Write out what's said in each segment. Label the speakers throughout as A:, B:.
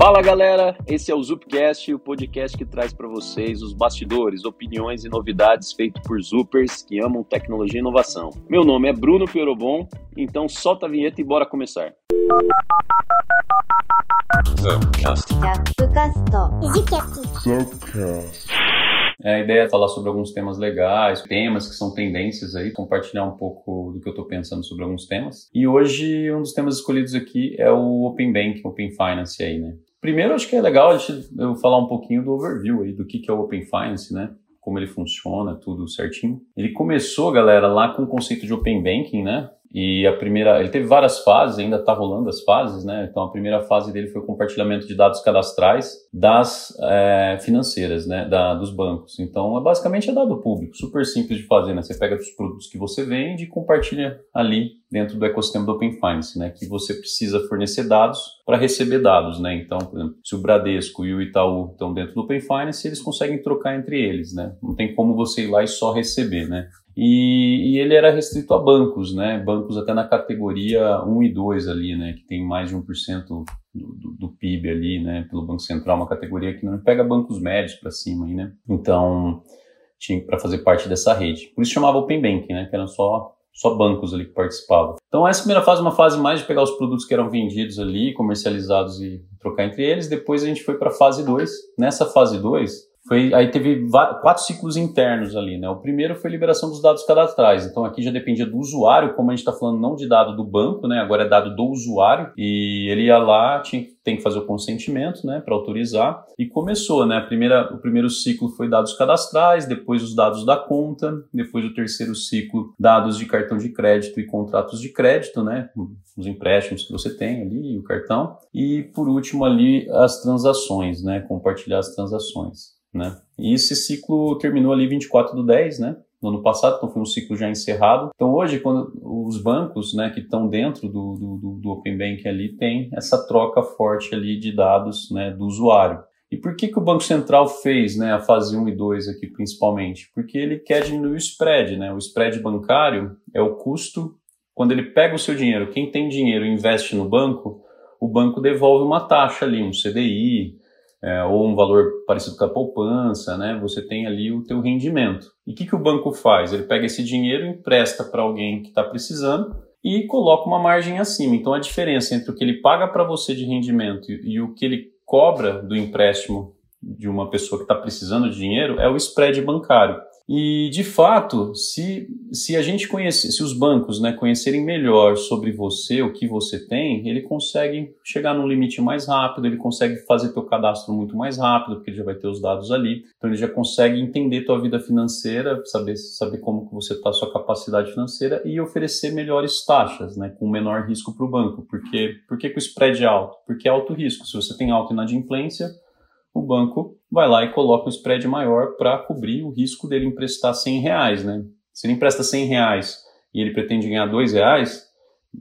A: Fala galera, esse é o Zupcast, o podcast que traz para vocês os bastidores, opiniões e novidades feito por Zupers que amam tecnologia e inovação. Meu nome é Bruno Perobon, então solta a vinheta e bora começar. Zupcast. Zupcast. É, a ideia é falar sobre alguns temas legais, temas que são tendências aí, compartilhar um pouco do que eu estou pensando sobre alguns temas. E hoje um dos temas escolhidos aqui é o Open Banking, Open Finance aí, né? Primeiro, acho que é legal eu falar um pouquinho do overview aí, do que, que é o Open Finance, né? Como ele funciona, tudo certinho. Ele começou, galera, lá com o conceito de Open Banking, né? E a primeira, ele teve várias fases, ainda está rolando as fases, né? Então a primeira fase dele foi o compartilhamento de dados cadastrais das é, financeiras, né? Da, dos bancos. Então é basicamente é dado público, super simples de fazer, né? Você pega os produtos que você vende e compartilha ali dentro do ecossistema do Open Finance, né? Que você precisa fornecer dados para receber dados, né? Então, por exemplo, se o Bradesco e o Itaú estão dentro do Open Finance, eles conseguem trocar entre eles, né? Não tem como você ir lá e só receber, né? E, e, ele era restrito a bancos, né? Bancos até na categoria 1 e 2 ali, né? Que tem mais de 1% do, do, do PIB ali, né? Pelo Banco Central, uma categoria que não pega bancos médios para cima aí, né? Então, tinha para fazer parte dessa rede. Por isso chamava Open Banking, né? Que eram só só bancos ali que participavam. Então essa primeira fase é uma fase mais de pegar os produtos que eram vendidos ali, comercializados e trocar entre eles. Depois a gente foi para a fase 2. Nessa fase 2, foi, aí teve quatro ciclos internos ali, né? O primeiro foi a liberação dos dados cadastrais. Então aqui já dependia do usuário, como a gente está falando não de dado do banco, né? Agora é dado do usuário e ele ia lá, tinha, tem que fazer o consentimento, né? Para autorizar e começou, né? A primeira, o primeiro ciclo foi dados cadastrais, depois os dados da conta, depois o terceiro ciclo dados de cartão de crédito e contratos de crédito, né? Os empréstimos que você tem ali, o cartão e por último ali as transações, né? Compartilhar as transações né? E esse ciclo terminou ali 24 do 10, né? No ano passado, então foi um ciclo já encerrado. Então hoje, quando os bancos, né, que estão dentro do, do, do Open Bank ali, tem essa troca forte ali de dados, né, do usuário. E por que, que o Banco Central fez né, a fase 1 e 2 aqui principalmente? Porque ele quer diminuir o spread. Né? O spread bancário é o custo quando ele pega o seu dinheiro. Quem tem dinheiro e investe no banco, o banco devolve uma taxa ali, um CDI, é, ou um valor parecido com a poupança, né? Você tem ali o teu rendimento. E o que, que o banco faz? Ele pega esse dinheiro, empresta para alguém que está precisando e coloca uma margem acima. Então a diferença entre o que ele paga para você de rendimento e, e o que ele cobra do empréstimo de uma pessoa que está precisando de dinheiro é o spread bancário. E, de fato, se, se a gente conhecer, se os bancos né, conhecerem melhor sobre você, o que você tem, ele consegue chegar num limite mais rápido, ele consegue fazer teu cadastro muito mais rápido, porque ele já vai ter os dados ali. Então, ele já consegue entender tua vida financeira, saber, saber como que você está, sua capacidade financeira e oferecer melhores taxas, né, com menor risco para o banco. Porque, por que, que o spread é alto? Porque é alto risco. Se você tem alta inadimplência, o banco vai lá e coloca um spread maior para cobrir o risco dele emprestar 100 reais, né? Se ele empresta 100 reais e ele pretende ganhar 2 reais,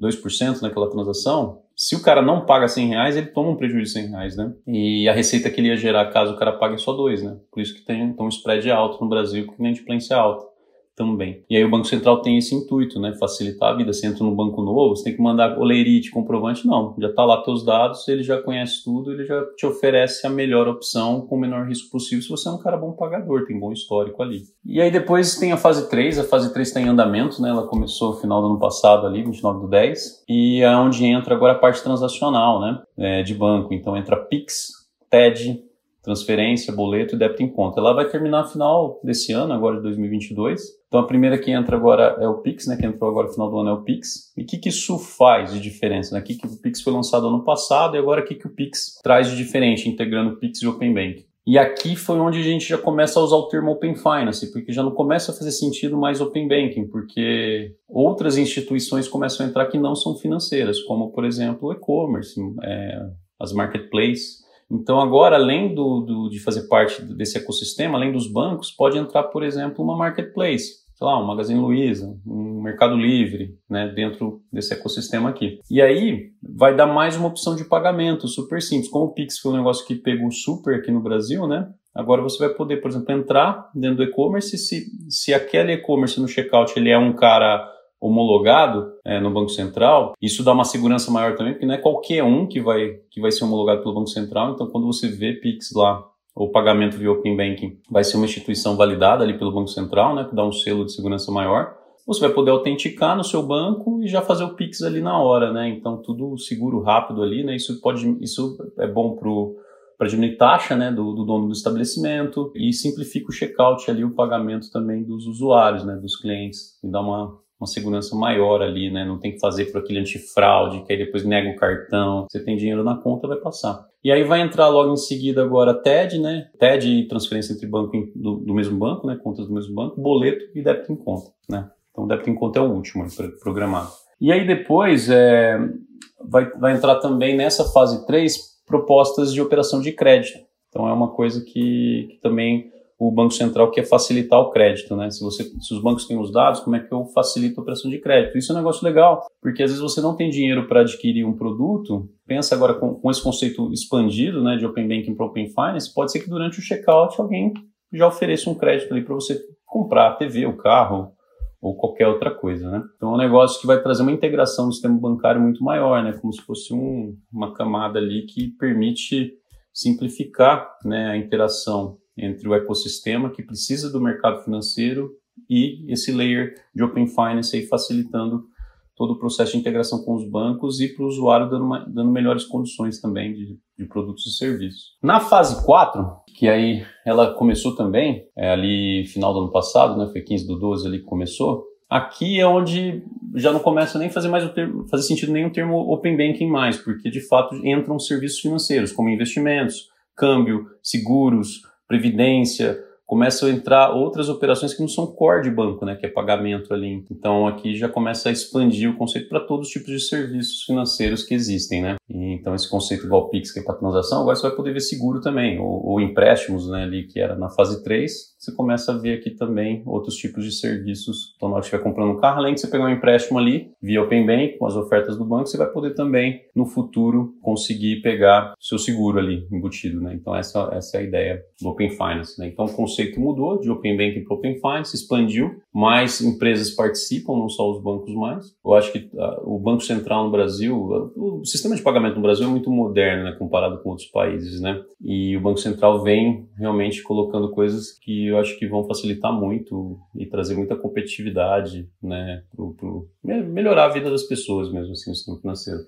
A: 2% naquela transação, se o cara não paga 100 reais, ele toma um prejuízo de 100 reais, né? E a receita que ele ia gerar caso o cara pague só 2, né? Por isso que tem então, um spread alto no Brasil com inadimplência alta também. E aí o Banco Central tem esse intuito, né? Facilitar a vida. Você entra num banco novo, você tem que mandar olerite, comprovante, não. Já está lá teus dados, ele já conhece tudo, ele já te oferece a melhor opção com o menor risco possível se você é um cara bom pagador, tem bom histórico ali. E aí depois tem a fase 3, a fase 3 está em andamento, né? Ela começou no final do ano passado ali, 29 do 10, e é onde entra agora a parte transacional, né? É, de banco. Então entra Pix, TED, transferência, boleto e débito em conta. Ela vai terminar no final desse ano, agora de 2022. Então a primeira que entra agora é o Pix, né, que entrou agora no final do ano é o Pix. E o que, que isso faz de diferença? Né? O que, que o Pix foi lançado ano passado e agora o que, que o Pix traz de diferente, integrando o Pix e o Open Bank? E aqui foi onde a gente já começa a usar o termo Open Finance, porque já não começa a fazer sentido mais Open Banking, porque outras instituições começam a entrar que não são financeiras, como, por exemplo, o e-commerce, é, as marketplaces. Então, agora, além do, do, de fazer parte desse ecossistema, além dos bancos, pode entrar, por exemplo, uma marketplace, sei lá, um Magazine Luiza, um Mercado Livre, né, dentro desse ecossistema aqui. E aí vai dar mais uma opção de pagamento super simples. Como o Pix foi um negócio que pegou super aqui no Brasil, né? Agora você vai poder, por exemplo, entrar dentro do e-commerce se, se aquele e-commerce no checkout ele é um cara homologado é, no Banco Central, isso dá uma segurança maior também, porque não é qualquer um que vai, que vai ser homologado pelo Banco Central. Então, quando você vê PIX lá, o pagamento via Open Banking, vai ser uma instituição validada ali pelo Banco Central, né, que dá um selo de segurança maior. Você vai poder autenticar no seu banco e já fazer o Pix ali na hora, né? Então, tudo seguro, rápido ali, né? Isso, pode, isso é bom pro para diminuir taxa né, do, do, dono do estabelecimento e simplifica o checkout ali, o pagamento também dos usuários, né, dos clientes, e dá uma, uma segurança maior ali, né? Não tem que fazer por aquele antifraude, que aí depois nega o cartão. Você tem dinheiro na conta, vai passar. E aí vai entrar logo em seguida agora TED, né? TED e transferência entre banco do, do mesmo banco, né? Contas do mesmo banco, boleto e débito em conta, né? Então débito em conta é o último programado. E aí depois é, vai, vai entrar também nessa fase 3 propostas de operação de crédito. Então é uma coisa que, que também o Banco Central quer facilitar o crédito, né? Se, você, se os bancos têm os dados, como é que eu facilito a operação de crédito? Isso é um negócio legal, porque às vezes você não tem dinheiro para adquirir um produto. Pensa agora com, com, esse conceito expandido, né, de Open Banking para Open Finance, pode ser que durante o checkout alguém já ofereça um crédito ali para você comprar a TV, o carro ou qualquer outra coisa, né? Então é um negócio que vai trazer uma integração no sistema bancário muito maior, né? Como se fosse um, uma camada ali que permite simplificar né, a interação entre o ecossistema que precisa do mercado financeiro e esse layer de Open Finance aí facilitando todo o processo de integração com os bancos e para o usuário dando, uma, dando melhores condições também de, de, produtos e serviços. Na fase 4, que aí ela começou também, é, ali final do ano passado, né, foi 15 do 12 ali que começou, aqui é onde já não começa nem fazer mais o termo, fazer sentido nenhum termo Open Banking mais, porque de fato entram serviços financeiros, como investimentos, câmbio, seguros, previdência, começam a entrar outras operações que não são core de banco, né, que é pagamento ali. Então aqui já começa a expandir o conceito para todos os tipos de serviços financeiros que existem, né? E, então esse conceito igual Pix que é para transação, agora você vai poder ver seguro também, ou, ou empréstimos, né, ali que era na fase 3, você começa a ver aqui também outros tipos de serviços. Então, na hora que estiver comprando um carro, além de você pegar um empréstimo ali, via Open Bank, com as ofertas do banco, você vai poder também, no futuro, conseguir pegar seu seguro ali embutido, né? Então, essa, essa é a ideia do Open Finance, né? Então, o conceito mudou de Open Bank para Open Finance, expandiu, mais empresas participam, não só os bancos mais. Eu acho que uh, o Banco Central no Brasil, o sistema de pagamento no Brasil é muito moderno, né, comparado com outros países, né? E o Banco Central vem realmente colocando coisas que eu acho que vão facilitar muito e trazer muita competitividade, né, pro, pro melhorar a vida das pessoas mesmo, assim, no sistema financeiro.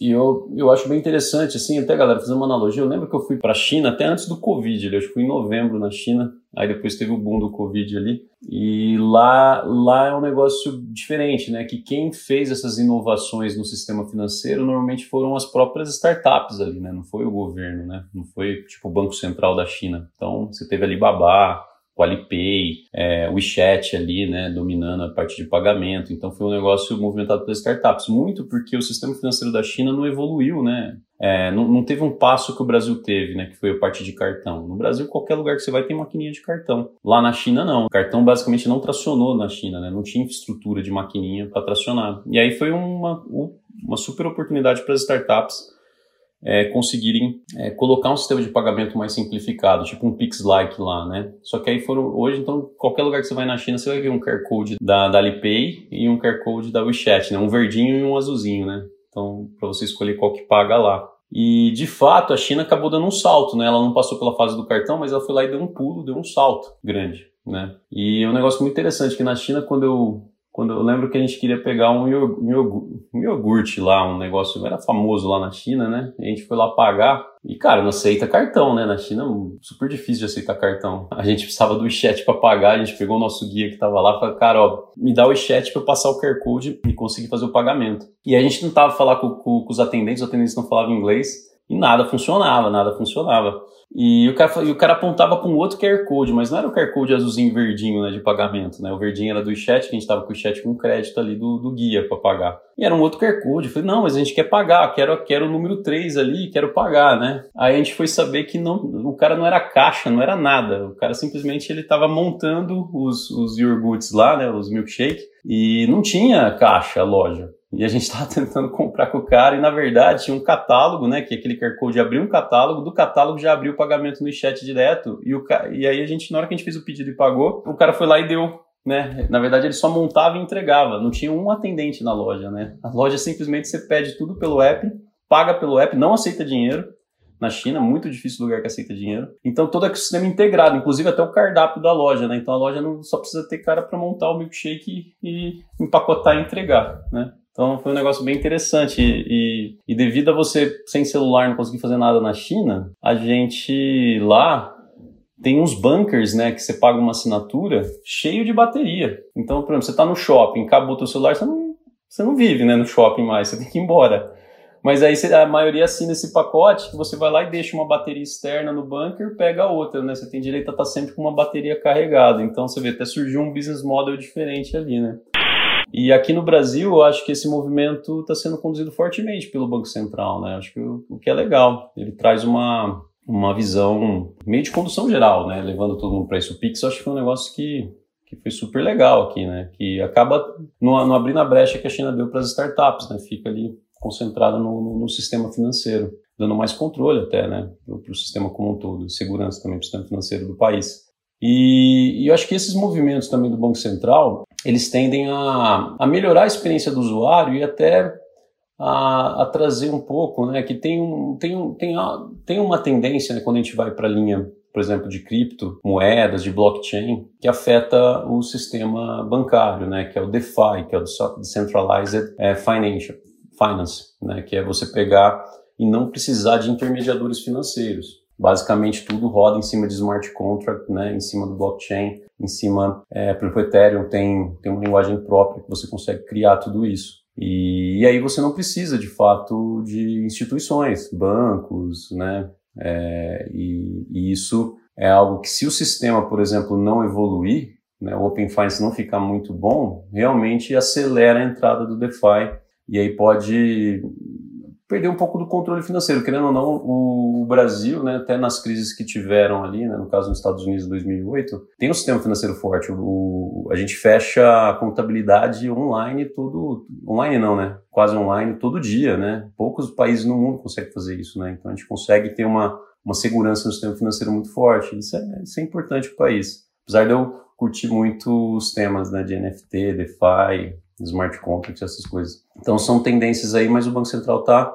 A: E eu, eu acho bem interessante, assim, até galera, fazer uma analogia. Eu lembro que eu fui para a China até antes do Covid, eu acho que fui em novembro na China, aí depois teve o boom do Covid ali. E lá, lá é um negócio diferente, né? Que quem fez essas inovações no sistema financeiro normalmente foram as próprias startups ali, né? Não foi o governo, né? Não foi tipo o Banco Central da China. Então você teve Alibaba, o Alipay, é, o WeChat ali, né, dominando a parte de pagamento. Então foi um negócio movimentado pelas startups, muito porque o sistema financeiro da China não evoluiu, né? É, não, não, teve um passo que o Brasil teve, né, que foi a parte de cartão. No Brasil, qualquer lugar que você vai tem maquininha de cartão. Lá na China, não. O cartão basicamente não tracionou na China, né? Não tinha infraestrutura de maquininha para tracionar. E aí foi uma, uma super oportunidade para as startups é, conseguirem é, colocar um sistema de pagamento mais simplificado, tipo um Pix-like lá, né? Só que aí foram, hoje, então, qualquer lugar que você vai na China, você vai ver um QR Code da, da Alipay e um QR Code da WeChat, né? Um verdinho e um azulzinho, né? Então, para você escolher qual que paga lá. E, de fato, a China acabou dando um salto, né? Ela não passou pela fase do cartão, mas ela foi lá e deu um pulo, deu um salto grande, né? E é um negócio muito interessante, que na China, quando eu quando eu lembro que a gente queria pegar um iogurte, lá, um negócio era famoso lá na China, né? E a gente foi lá pagar e, cara, não aceita cartão, né? Na China, super difícil de aceitar cartão. A gente precisava do chat para pagar, a gente pegou o nosso guia que tava lá e falou, cara, ó, me dá o chat para eu passar o QR Code e conseguir fazer o pagamento. E a gente tentava falar com, com, com os atendentes, os atendentes não falavam inglês e nada funcionava, nada funcionava. E o cara, e o cara apontava com outro QR Code, mas não era o QR Code azulzinho verdinho né, de pagamento, né? O verdinho era do chat, que a gente estava com o chat com crédito ali do, do guia para pagar. E era um outro QR Code. Eu falei, não, mas a gente quer pagar, quero, quero o número 3 ali, quero pagar, né? Aí a gente foi saber que não, o cara não era caixa, não era nada. O cara simplesmente ele estava montando os, os iogurtes lá, né? Os milkshake, e não tinha caixa loja. E a gente estava tentando comprar com o cara e, na verdade, tinha um catálogo, né? Que aquele QR Code abriu um catálogo, do catálogo já abriu o pagamento no chat direto. E, o, e aí a gente, na hora que a gente fez o pedido e pagou, o cara foi lá e deu né? Na verdade, ele só montava e entregava, não tinha um atendente na loja, né? A loja simplesmente você pede tudo pelo app, paga pelo app, não aceita dinheiro. Na China, muito difícil lugar que aceita dinheiro. Então, todo o ecossistema integrado, inclusive até o cardápio da loja, né? Então, a loja não só precisa ter cara para montar o milkshake e empacotar e entregar, né? Então foi um negócio bem interessante. E, e, devido a você, sem celular, não conseguir fazer nada na China, a gente lá tem uns bunkers, né, que você paga uma assinatura cheio de bateria. Então, por exemplo, você está no shopping, acabou o teu celular, você não, você não vive né, no shopping mais, você tem que ir embora. Mas aí a maioria assina esse pacote que você vai lá e deixa uma bateria externa no bunker, pega outra, né? Você tem direito a estar tá sempre com uma bateria carregada. Então você vê, até surgiu um business model diferente ali, né? E aqui no Brasil, eu acho que esse movimento está sendo conduzido fortemente pelo Banco Central, né? Acho que o, o que é legal. Ele traz uma, uma visão meio de condução geral, né? Levando todo mundo para isso. O Pix, acho que foi um negócio que, que foi super legal aqui, né? Que acaba não, não abrindo a brecha que a China deu para as startups, né? Fica ali concentrada no, no, no, sistema financeiro, dando mais controle até, né? Para o sistema como um todo, segurança também para o sistema financeiro do país. E, e, eu acho que esses movimentos também do Banco Central, eles tendem a, a melhorar a experiência do usuário e até a, a, trazer um pouco, né, que tem, um, tem, um, tem, a, tem uma tendência, né, quando a gente vai para a linha, por exemplo, de cripto, moedas, de blockchain, que afeta o sistema bancário, né, que é o DeFi, que é o Decentralized é, Financial, Finance, né, que é você pegar e não precisar de intermediadores financeiros. Basicamente tudo roda em cima de smart contract, né, em cima do blockchain, em cima, é, exemplo, Ethereum tem, tem uma linguagem própria que você consegue criar tudo isso. E, e aí você não precisa, de fato, de instituições, bancos, né? É, e, e, isso é algo que, se o sistema, por exemplo, não evoluir, né, o Open Finance não ficar muito bom, realmente acelera a entrada do DeFi e aí pode perder um pouco do controle financeiro. Querendo ou não, o Brasil, né, até nas crises que tiveram ali, né, no caso nos Estados Unidos em 2008, tem um sistema financeiro forte. O, a gente fecha a contabilidade online tudo, online não, né, quase online todo dia, né. Poucos países no mundo conseguem fazer isso, né. Então a gente consegue ter uma, uma segurança no sistema financeiro muito forte. Isso é, isso é importante para o país. Apesar de eu curtir muito os temas né, de NFT, DeFi, smart contracts, essas coisas. Então são tendências aí, mas o Banco Central está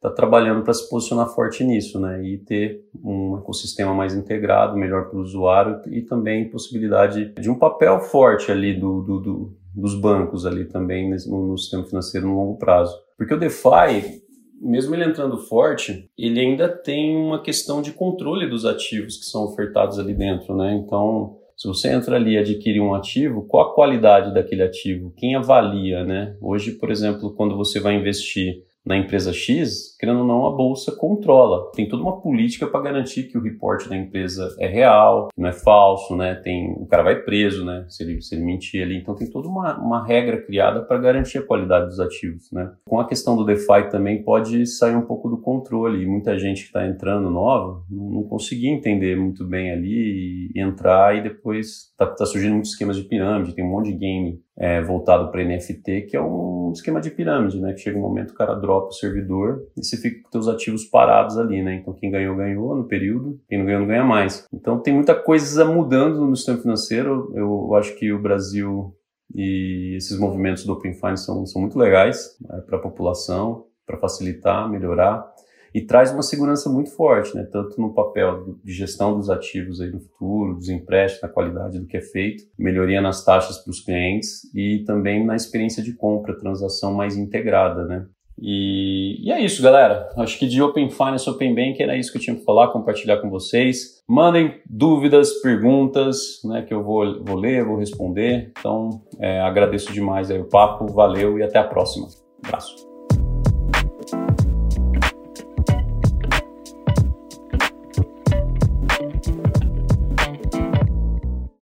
A: tá trabalhando para se posicionar forte nisso, né? E ter um ecossistema mais integrado, melhor para o usuário e também possibilidade de um papel forte ali do, do, do dos bancos ali também no, no sistema financeiro no longo prazo. Porque o DeFi, mesmo ele entrando forte, ele ainda tem uma questão de controle dos ativos que são ofertados ali dentro, né? Então, se você entra ali e adquire um ativo, qual a qualidade daquele ativo? Quem avalia, né? Hoje, por exemplo, quando você vai investir na empresa X, querendo ou não, a bolsa controla. Tem toda uma política para garantir que o reporte da empresa é real, não é falso, né? Tem, o cara vai preso, né? Se ele, se ele mentir ali. Então tem toda uma, uma regra criada para garantir a qualidade dos ativos, né? Com a questão do DeFi também pode sair um pouco do controle. E muita gente que está entrando nova não, conseguia entender muito bem ali e entrar e depois tá, tá surgindo muitos esquemas de pirâmide, tem um monte de game é, voltado para NFT, que é um esquema de pirâmide, né? Que chega um momento o cara dropa o servidor e você fica com seus ativos parados ali, né? Então quem ganhou, ganhou no período, quem não ganhou, não ganha mais. Então tem muita coisa mudando no sistema financeiro. Eu acho que o Brasil e esses movimentos do Open Finance são, são muito legais né, para a população, para facilitar, melhorar e traz uma segurança muito forte, né? tanto no papel de gestão dos ativos aí no futuro, dos empréstimos, na qualidade do que é feito, melhoria nas taxas para os clientes e também na experiência de compra, transação mais integrada, né? E, e, é isso, galera. Acho que de Open Finance, Open Bank era isso que eu tinha para falar, compartilhar com vocês. Mandem dúvidas, perguntas, né, que eu vou, vou ler, vou responder. Então, é, agradeço demais aí o papo, valeu e até a próxima. Um abraço.